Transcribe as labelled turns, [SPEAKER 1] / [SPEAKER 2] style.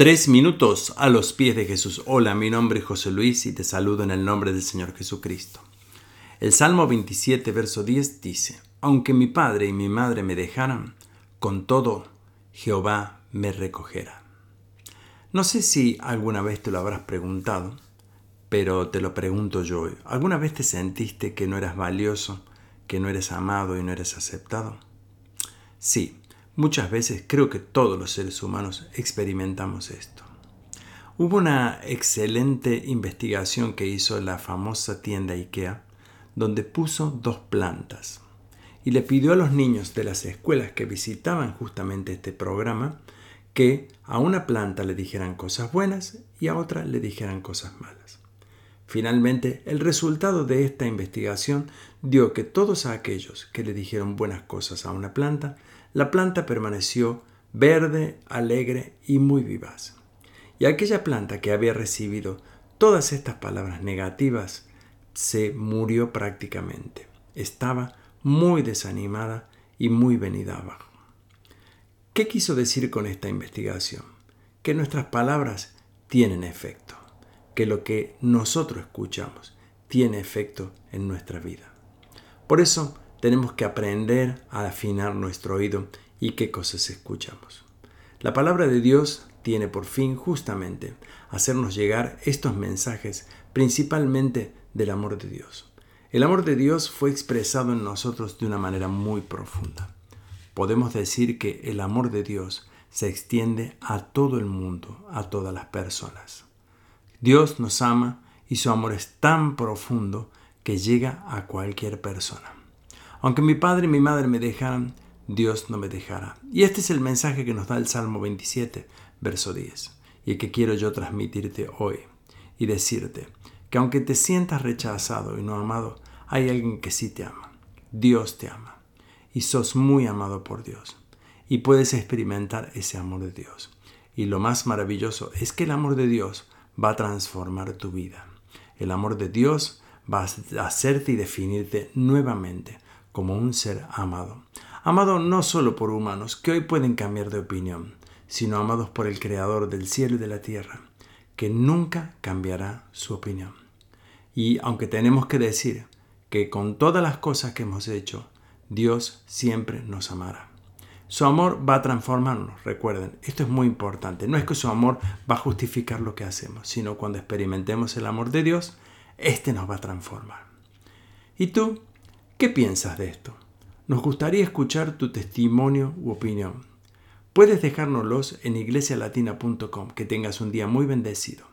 [SPEAKER 1] Tres minutos a los pies de Jesús. Hola, mi nombre es José Luis y te saludo en el nombre del Señor Jesucristo. El Salmo 27, verso 10 dice, Aunque mi padre y mi madre me dejaran, con todo Jehová me recogerá. No sé si alguna vez te lo habrás preguntado, pero te lo pregunto yo. ¿Alguna vez te sentiste que no eras valioso, que no eres amado y no eres aceptado? Sí, Muchas veces creo que todos los seres humanos experimentamos esto. Hubo una excelente investigación que hizo la famosa tienda IKEA, donde puso dos plantas y le pidió a los niños de las escuelas que visitaban justamente este programa que a una planta le dijeran cosas buenas y a otra le dijeran cosas malas. Finalmente, el resultado de esta investigación dio que todos aquellos que le dijeron buenas cosas a una planta la planta permaneció verde, alegre y muy vivaz. Y aquella planta que había recibido todas estas palabras negativas se murió prácticamente. Estaba muy desanimada y muy venida abajo. ¿Qué quiso decir con esta investigación? Que nuestras palabras tienen efecto, que lo que nosotros escuchamos tiene efecto en nuestra vida. Por eso tenemos que aprender a afinar nuestro oído y qué cosas escuchamos. La palabra de Dios tiene por fin justamente hacernos llegar estos mensajes principalmente del amor de Dios. El amor de Dios fue expresado en nosotros de una manera muy profunda. Podemos decir que el amor de Dios se extiende a todo el mundo, a todas las personas. Dios nos ama y su amor es tan profundo que llega a cualquier persona. Aunque mi padre y mi madre me dejaran, Dios no me dejará. Y este es el mensaje que nos da el Salmo 27, verso 10, y el que quiero yo transmitirte hoy y decirte que aunque te sientas rechazado y no amado, hay alguien que sí te ama. Dios te ama y sos muy amado por Dios y puedes experimentar ese amor de Dios. Y lo más maravilloso es que el amor de Dios va a transformar tu vida. El amor de Dios va a hacerte y definirte nuevamente como un ser amado. Amado no solo por humanos que hoy pueden cambiar de opinión, sino amados por el Creador del cielo y de la tierra, que nunca cambiará su opinión. Y aunque tenemos que decir que con todas las cosas que hemos hecho, Dios siempre nos amará. Su amor va a transformarnos, recuerden, esto es muy importante. No es que su amor va a justificar lo que hacemos, sino cuando experimentemos el amor de Dios, éste nos va a transformar. ¿Y tú ¿Qué piensas de esto? Nos gustaría escuchar tu testimonio u opinión. Puedes dejárnoslos en iglesialatina.com. Que tengas un día muy bendecido.